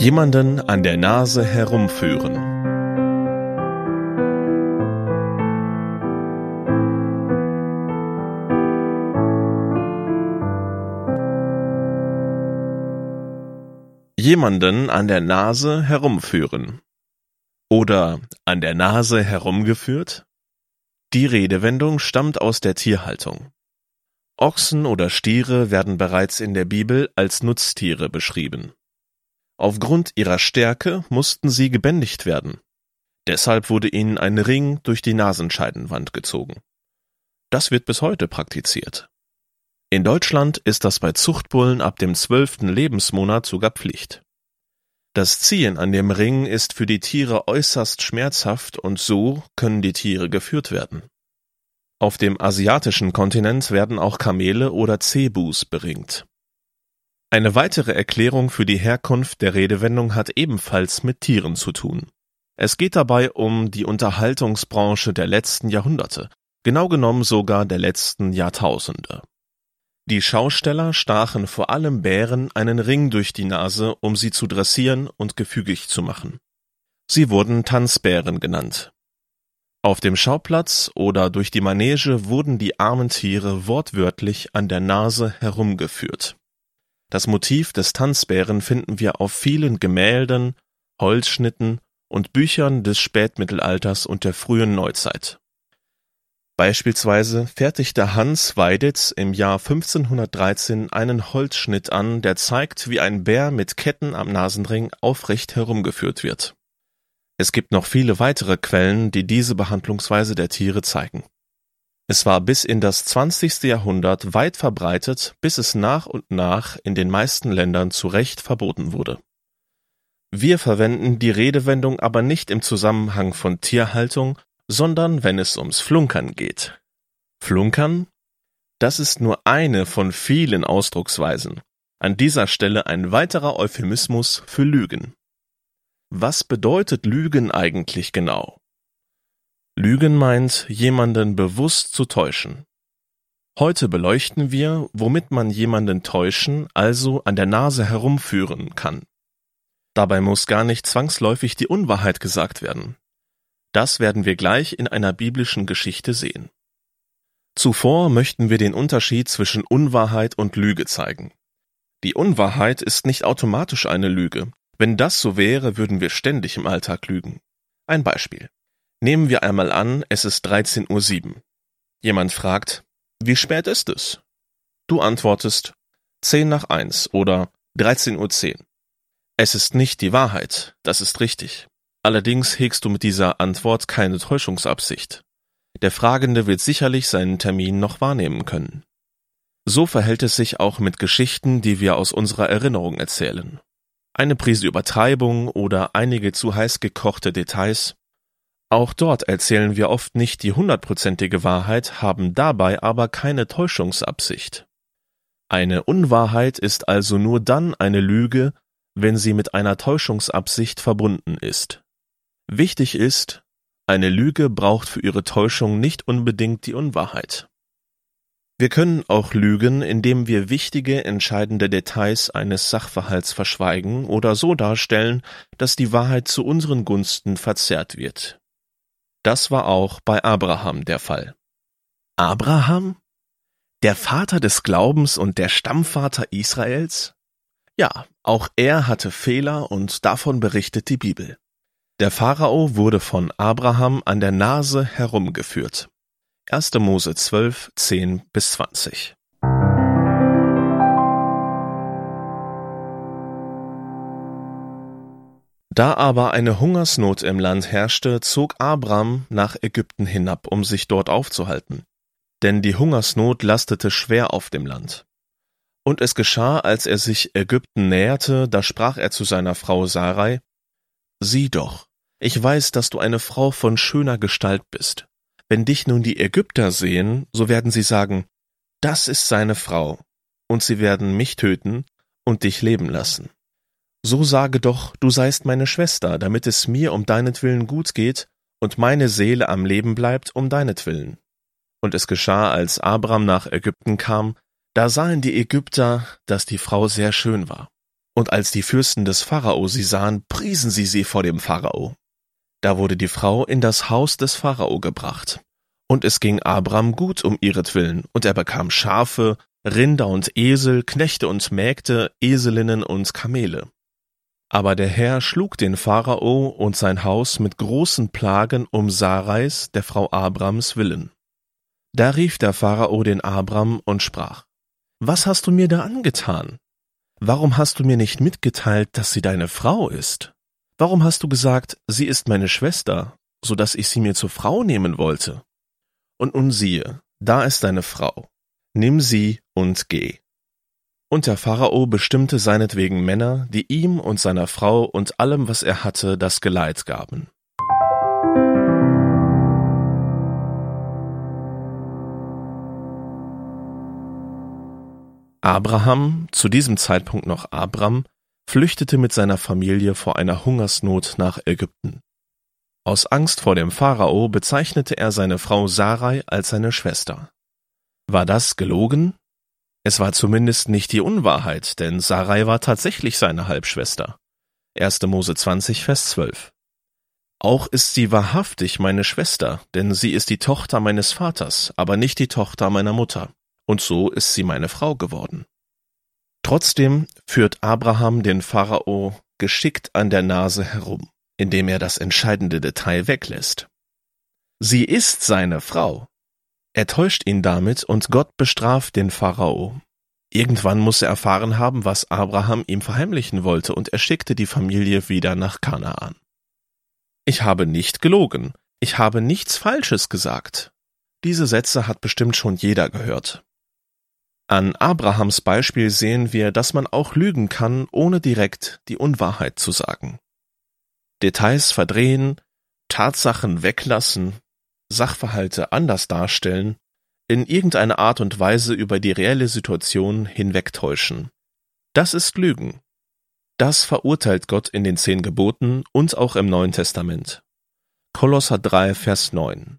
Jemanden an der Nase herumführen. Jemanden an der Nase herumführen. Oder an der Nase herumgeführt? Die Redewendung stammt aus der Tierhaltung. Ochsen oder Stiere werden bereits in der Bibel als Nutztiere beschrieben. Aufgrund ihrer Stärke mussten sie gebändigt werden. Deshalb wurde ihnen ein Ring durch die Nasenscheidenwand gezogen. Das wird bis heute praktiziert. In Deutschland ist das bei Zuchtbullen ab dem zwölften Lebensmonat sogar Pflicht. Das Ziehen an dem Ring ist für die Tiere äußerst schmerzhaft und so können die Tiere geführt werden. Auf dem asiatischen Kontinent werden auch Kamele oder Zebus beringt. Eine weitere Erklärung für die Herkunft der Redewendung hat ebenfalls mit Tieren zu tun. Es geht dabei um die Unterhaltungsbranche der letzten Jahrhunderte, genau genommen sogar der letzten Jahrtausende. Die Schausteller stachen vor allem Bären einen Ring durch die Nase, um sie zu dressieren und gefügig zu machen. Sie wurden Tanzbären genannt. Auf dem Schauplatz oder durch die Manege wurden die armen Tiere wortwörtlich an der Nase herumgeführt. Das Motiv des Tanzbären finden wir auf vielen Gemälden, Holzschnitten und Büchern des Spätmittelalters und der frühen Neuzeit. Beispielsweise fertigte Hans Weiditz im Jahr 1513 einen Holzschnitt an, der zeigt, wie ein Bär mit Ketten am Nasenring aufrecht herumgeführt wird. Es gibt noch viele weitere Quellen, die diese Behandlungsweise der Tiere zeigen. Es war bis in das 20. Jahrhundert weit verbreitet, bis es nach und nach in den meisten Ländern zu Recht verboten wurde. Wir verwenden die Redewendung aber nicht im Zusammenhang von Tierhaltung, sondern wenn es ums Flunkern geht. Flunkern? Das ist nur eine von vielen Ausdrucksweisen. An dieser Stelle ein weiterer Euphemismus für Lügen. Was bedeutet Lügen eigentlich genau? Lügen meint, jemanden bewusst zu täuschen. Heute beleuchten wir, womit man jemanden täuschen, also an der Nase herumführen kann. Dabei muss gar nicht zwangsläufig die Unwahrheit gesagt werden. Das werden wir gleich in einer biblischen Geschichte sehen. Zuvor möchten wir den Unterschied zwischen Unwahrheit und Lüge zeigen. Die Unwahrheit ist nicht automatisch eine Lüge, wenn das so wäre, würden wir ständig im Alltag lügen. Ein Beispiel. Nehmen wir einmal an, es ist 13.07 Uhr. Jemand fragt, wie spät ist es? Du antwortest 10 nach 1 oder 13.10 Uhr. Es ist nicht die Wahrheit, das ist richtig. Allerdings hegst du mit dieser Antwort keine Täuschungsabsicht. Der Fragende wird sicherlich seinen Termin noch wahrnehmen können. So verhält es sich auch mit Geschichten, die wir aus unserer Erinnerung erzählen eine Prise Übertreibung oder einige zu heiß gekochte Details. Auch dort erzählen wir oft nicht die hundertprozentige Wahrheit, haben dabei aber keine Täuschungsabsicht. Eine Unwahrheit ist also nur dann eine Lüge, wenn sie mit einer Täuschungsabsicht verbunden ist. Wichtig ist, eine Lüge braucht für ihre Täuschung nicht unbedingt die Unwahrheit. Wir können auch lügen, indem wir wichtige, entscheidende Details eines Sachverhalts verschweigen oder so darstellen, dass die Wahrheit zu unseren Gunsten verzerrt wird. Das war auch bei Abraham der Fall. Abraham? Der Vater des Glaubens und der Stammvater Israels? Ja, auch er hatte Fehler und davon berichtet die Bibel. Der Pharao wurde von Abraham an der Nase herumgeführt. 1. Mose 12, 10 bis 20. Da aber eine Hungersnot im Land herrschte, zog Abram nach Ägypten hinab, um sich dort aufzuhalten. Denn die Hungersnot lastete schwer auf dem Land. Und es geschah, als er sich Ägypten näherte, da sprach er zu seiner Frau Sarai, Sieh doch, ich weiß, dass du eine Frau von schöner Gestalt bist. Wenn dich nun die Ägypter sehen, so werden sie sagen, das ist seine Frau, und sie werden mich töten und dich leben lassen. So sage doch, du seist meine Schwester, damit es mir um deinetwillen gut geht und meine Seele am Leben bleibt um deinetwillen. Und es geschah, als Abram nach Ägypten kam, da sahen die Ägypter, dass die Frau sehr schön war. Und als die Fürsten des Pharao sie sahen, priesen sie sie vor dem Pharao. Da wurde die Frau in das Haus des Pharao gebracht. Und es ging Abram gut um ihretwillen, und er bekam Schafe, Rinder und Esel, Knechte und Mägde, Eselinnen und Kamele. Aber der Herr schlug den Pharao und sein Haus mit großen Plagen um Sarais, der Frau Abrams, willen. Da rief der Pharao den Abram und sprach, Was hast du mir da angetan? Warum hast du mir nicht mitgeteilt, dass sie deine Frau ist? Warum hast du gesagt, sie ist meine Schwester, so dass ich sie mir zur Frau nehmen wollte? Und nun siehe, da ist deine Frau. Nimm sie und geh. Und der Pharao bestimmte seinetwegen Männer, die ihm und seiner Frau und allem, was er hatte, das Geleit gaben. Abraham, zu diesem Zeitpunkt noch Abram, flüchtete mit seiner Familie vor einer Hungersnot nach Ägypten. Aus Angst vor dem Pharao bezeichnete er seine Frau Sarai als seine Schwester. War das gelogen? Es war zumindest nicht die Unwahrheit, denn Sarai war tatsächlich seine Halbschwester. 1. Mose 20, Vers 12. Auch ist sie wahrhaftig meine Schwester, denn sie ist die Tochter meines Vaters, aber nicht die Tochter meiner Mutter, und so ist sie meine Frau geworden. Trotzdem führt Abraham den Pharao geschickt an der Nase herum, indem er das entscheidende Detail weglässt. Sie ist seine Frau, er täuscht ihn damit und Gott bestraft den Pharao. Irgendwann muss er erfahren haben, was Abraham ihm verheimlichen wollte, und er schickte die Familie wieder nach Kanaan. Ich habe nicht gelogen, ich habe nichts Falsches gesagt. Diese Sätze hat bestimmt schon jeder gehört. An Abrahams Beispiel sehen wir, dass man auch lügen kann, ohne direkt die Unwahrheit zu sagen. Details verdrehen, Tatsachen weglassen, Sachverhalte anders darstellen, in irgendeiner Art und Weise über die reelle Situation hinwegtäuschen. Das ist Lügen. Das verurteilt Gott in den zehn Geboten und auch im Neuen Testament. Kolosser 3, Vers 9.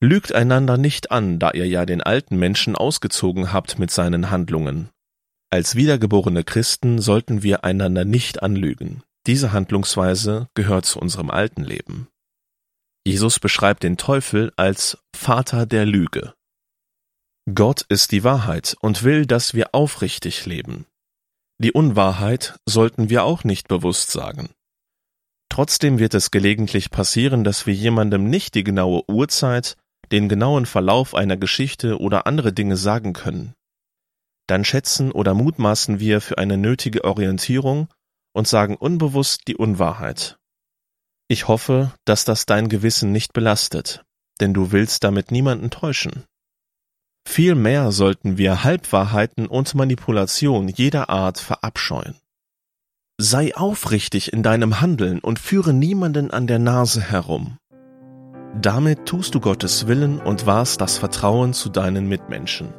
Lügt einander nicht an, da ihr ja den alten Menschen ausgezogen habt mit seinen Handlungen. Als wiedergeborene Christen sollten wir einander nicht anlügen. Diese Handlungsweise gehört zu unserem alten Leben. Jesus beschreibt den Teufel als Vater der Lüge. Gott ist die Wahrheit und will, dass wir aufrichtig leben. Die Unwahrheit sollten wir auch nicht bewusst sagen. Trotzdem wird es gelegentlich passieren, dass wir jemandem nicht die genaue Uhrzeit, den genauen Verlauf einer Geschichte oder andere Dinge sagen können. Dann schätzen oder mutmaßen wir für eine nötige Orientierung und sagen unbewusst die Unwahrheit. Ich hoffe, dass das dein Gewissen nicht belastet, denn du willst damit niemanden täuschen. Vielmehr sollten wir Halbwahrheiten und Manipulation jeder Art verabscheuen. Sei aufrichtig in deinem Handeln und führe niemanden an der Nase herum. Damit tust du Gottes Willen und wahrst das Vertrauen zu deinen Mitmenschen.